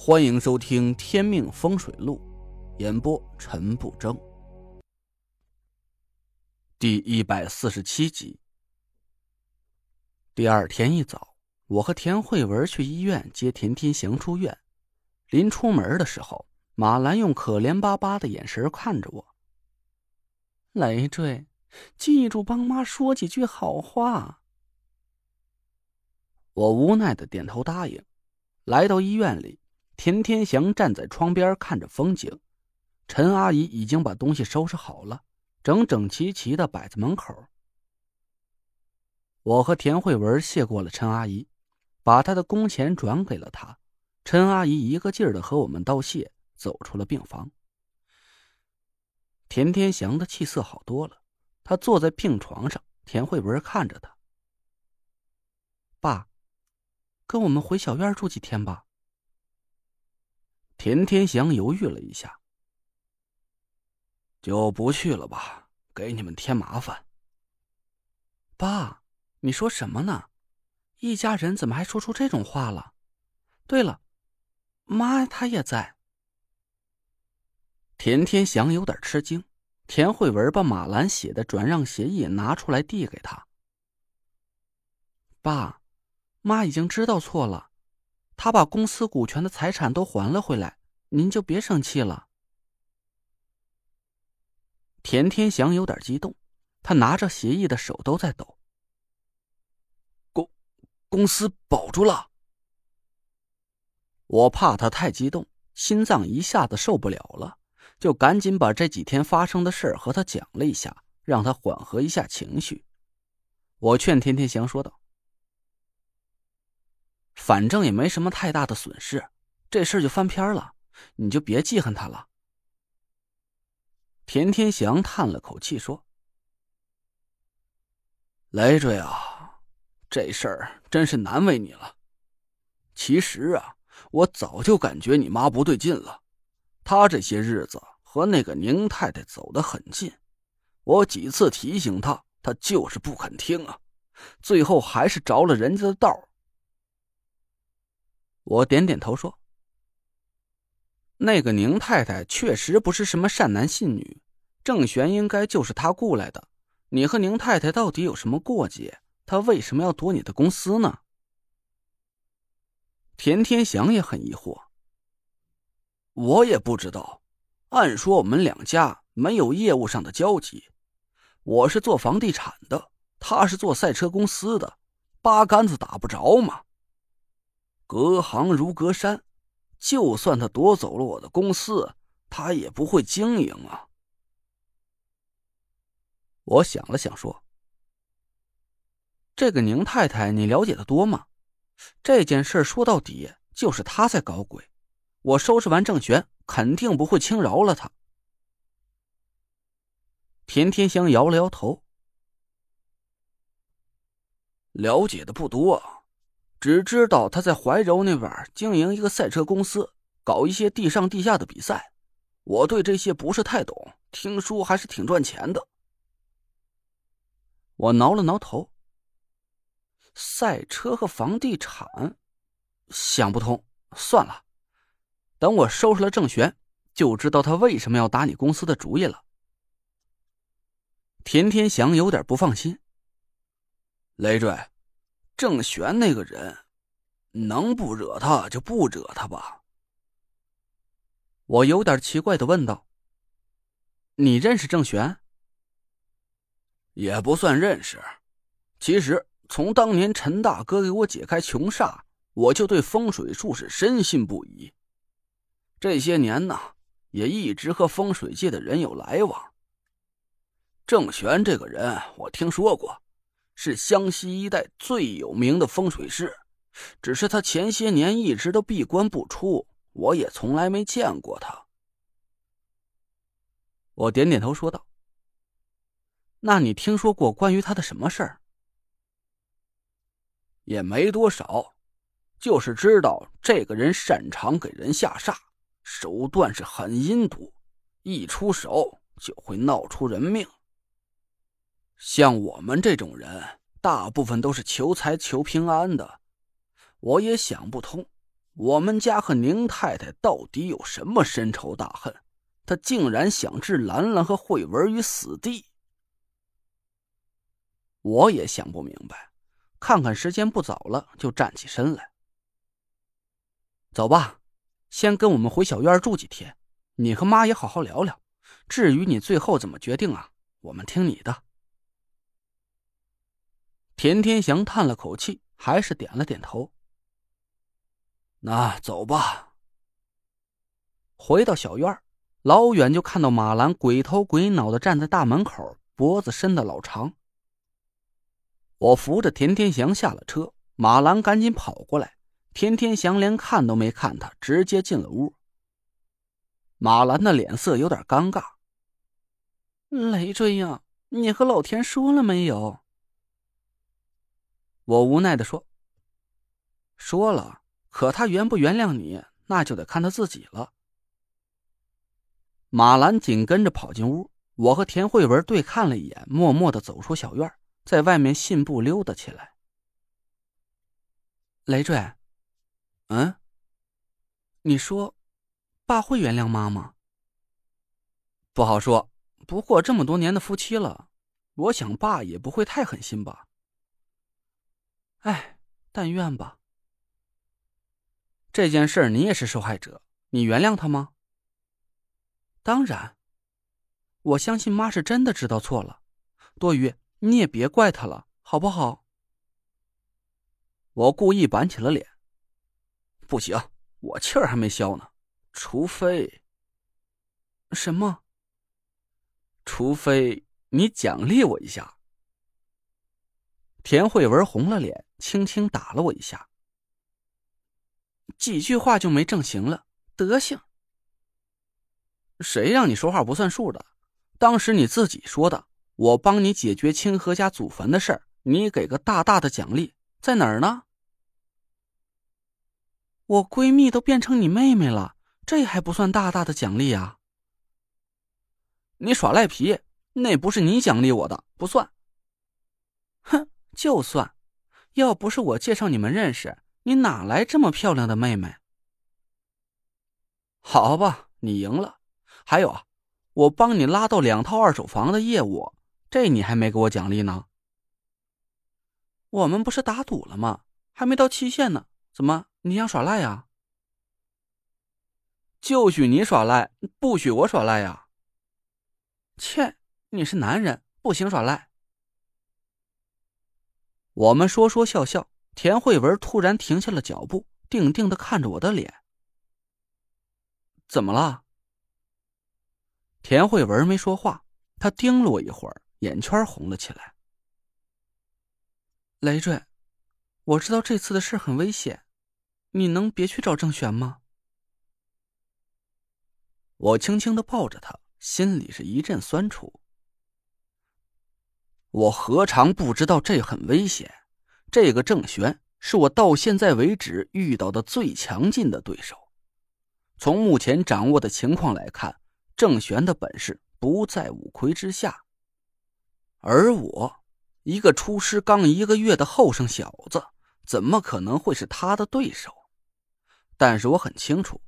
欢迎收听《天命风水录》，演播陈不争。第一百四十七集。第二天一早，我和田慧文去医院接田天祥出院。临出门的时候，马兰用可怜巴巴的眼神看着我。累赘，记住帮妈说几句好话。我无奈的点头答应。来到医院里。田天祥站在窗边看着风景，陈阿姨已经把东西收拾好了，整整齐齐的摆在门口。我和田慧文谢过了陈阿姨，把她的工钱转给了她。陈阿姨一个劲儿的和我们道谢，走出了病房。田天祥的气色好多了，他坐在病床上，田慧文看着他：“爸，跟我们回小院住几天吧。”田天祥犹豫了一下，就不去了吧，给你们添麻烦。爸，你说什么呢？一家人怎么还说出这种话了？对了，妈她也在。田天祥有点吃惊。田慧文把马兰写的转让协议拿出来递给他。爸，妈已经知道错了。他把公司股权的财产都还了回来，您就别生气了。田天祥有点激动，他拿着协议的手都在抖。公公司保住了。我怕他太激动，心脏一下子受不了了，就赶紧把这几天发生的事和他讲了一下，让他缓和一下情绪。我劝田天祥说道。反正也没什么太大的损失，这事就翻篇了，你就别记恨他了。田天祥叹了口气说：“累赘啊，这事儿真是难为你了。其实啊，我早就感觉你妈不对劲了，她这些日子和那个宁太太走得很近，我几次提醒她，她就是不肯听啊，最后还是着了人家的道。”我点点头说：“那个宁太太确实不是什么善男信女，郑玄应该就是她雇来的。你和宁太太到底有什么过节？她为什么要夺你的公司呢？”田天祥也很疑惑。我也不知道，按说我们两家没有业务上的交集，我是做房地产的，他是做赛车公司的，八竿子打不着嘛。隔行如隔山，就算他夺走了我的公司，他也不会经营啊。我想了想说：“这个宁太太，你了解的多吗？这件事说到底就是他在搞鬼。我收拾完郑玄，肯定不会轻饶了他。”田天香摇了摇头：“了解的不多。”只知道他在怀柔那边经营一个赛车公司，搞一些地上地下的比赛。我对这些不是太懂，听说还是挺赚钱的。我挠了挠头。赛车和房地产，想不通，算了。等我收拾了郑玄，就知道他为什么要打你公司的主意了。田天祥有点不放心。累赘。郑玄那个人，能不惹他就不惹他吧。我有点奇怪的问道：“你认识郑玄？”也不算认识，其实从当年陈大哥给我解开穷煞，我就对风水术是深信不疑。这些年呢，也一直和风水界的人有来往。郑玄这个人，我听说过。是湘西一带最有名的风水师，只是他前些年一直都闭关不出，我也从来没见过他。我点点头说道：“那你听说过关于他的什么事儿？”也没多少，就是知道这个人擅长给人下煞，手段是很阴毒，一出手就会闹出人命。像我们这种人，大部分都是求财求平安的。我也想不通，我们家和宁太太到底有什么深仇大恨？她竟然想置兰兰和慧文于死地。我也想不明白。看看时间不早了，就站起身来。走吧，先跟我们回小院住几天。你和妈也好好聊聊。至于你最后怎么决定啊，我们听你的。田天祥叹了口气，还是点了点头。那走吧。回到小院，老远就看到马兰鬼头鬼脑的站在大门口，脖子伸的老长。我扶着田天祥下了车，马兰赶紧跑过来，田天祥连看都没看他，直接进了屋。马兰的脸色有点尴尬。累赘呀，你和老田说了没有？我无奈的说：“说了。”可他原不原谅你，那就得看他自己了。马兰紧跟着跑进屋，我和田慧文对看了一眼，默默的走出小院，在外面信步溜达起来。累赘，嗯，你说，爸会原谅妈吗？不好说，不过这么多年的夫妻了，我想爸也不会太狠心吧。哎，但愿吧。这件事你也是受害者，你原谅他吗？当然，我相信妈是真的知道错了。多余，你也别怪他了，好不好？我故意板起了脸。不行，我气儿还没消呢。除非……什么？除非你奖励我一下。田慧文红了脸，轻轻打了我一下。几句话就没正形了，德行！谁让你说话不算数的？当时你自己说的，我帮你解决清河家祖坟的事儿，你给个大大的奖励，在哪儿呢？我闺蜜都变成你妹妹了，这还不算大大的奖励啊？你耍赖皮，那不是你奖励我的，不算。哼，就算，要不是我介绍你们认识。你哪来这么漂亮的妹妹？好吧，你赢了。还有啊，我帮你拉到两套二手房的业务，这你还没给我奖励呢。我们不是打赌了吗？还没到期限呢，怎么你想耍赖呀？就许你耍赖，不许我耍赖呀？切，你是男人，不行耍赖。我们说说笑笑。田慧文突然停下了脚步，定定的看着我的脸。怎么了？田慧文没说话，他盯了我一会儿，眼圈红了起来。累赘，我知道这次的事很危险，你能别去找郑玄吗？我轻轻的抱着他，心里是一阵酸楚。我何尝不知道这很危险？这个郑玄是我到现在为止遇到的最强劲的对手。从目前掌握的情况来看，郑玄的本事不在五魁之下，而我，一个出师刚一个月的后生小子，怎么可能会是他的对手？但是我很清楚，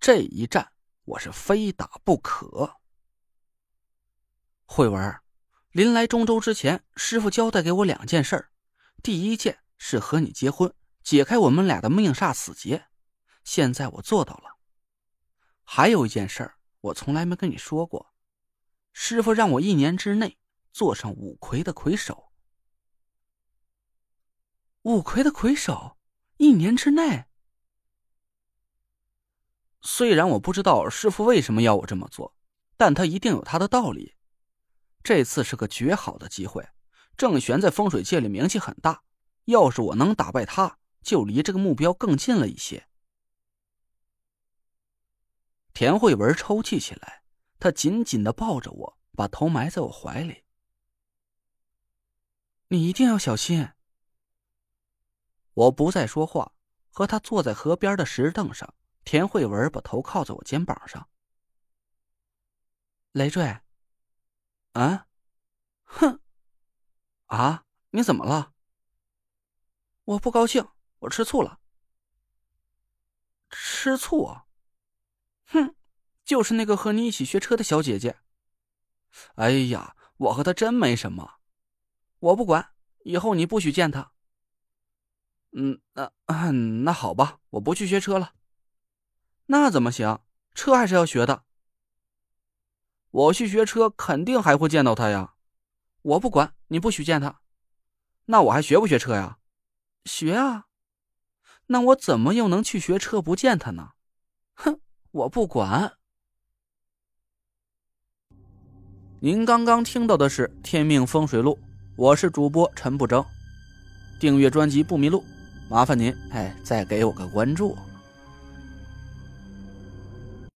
这一战我是非打不可。慧文，临来中州之前，师傅交代给我两件事。第一件是和你结婚，解开我们俩的命煞死结，现在我做到了。还有一件事，我从来没跟你说过，师傅让我一年之内做上五魁的魁首。五魁的魁首，一年之内。虽然我不知道师傅为什么要我这么做，但他一定有他的道理。这次是个绝好的机会。郑玄在风水界里名气很大，要是我能打败他，就离这个目标更近了一些。田慧文抽泣起来，她紧紧的抱着我，把头埋在我怀里。你一定要小心。我不再说话，和他坐在河边的石凳上。田慧文把头靠在我肩膀上。累赘，啊，哼。啊！你怎么了？我不高兴，我吃醋了。吃醋？哼，就是那个和你一起学车的小姐姐。哎呀，我和她真没什么。我不管，以后你不许见她。嗯，那那好吧，我不去学车了。那怎么行？车还是要学的。我去学车，肯定还会见到他呀。我不管，你不许见他。那我还学不学车呀？学啊。那我怎么又能去学车不见他呢？哼，我不管。您刚刚听到的是《天命风水录》，我是主播陈不争。订阅专辑不迷路，麻烦您哎，再给我个关注。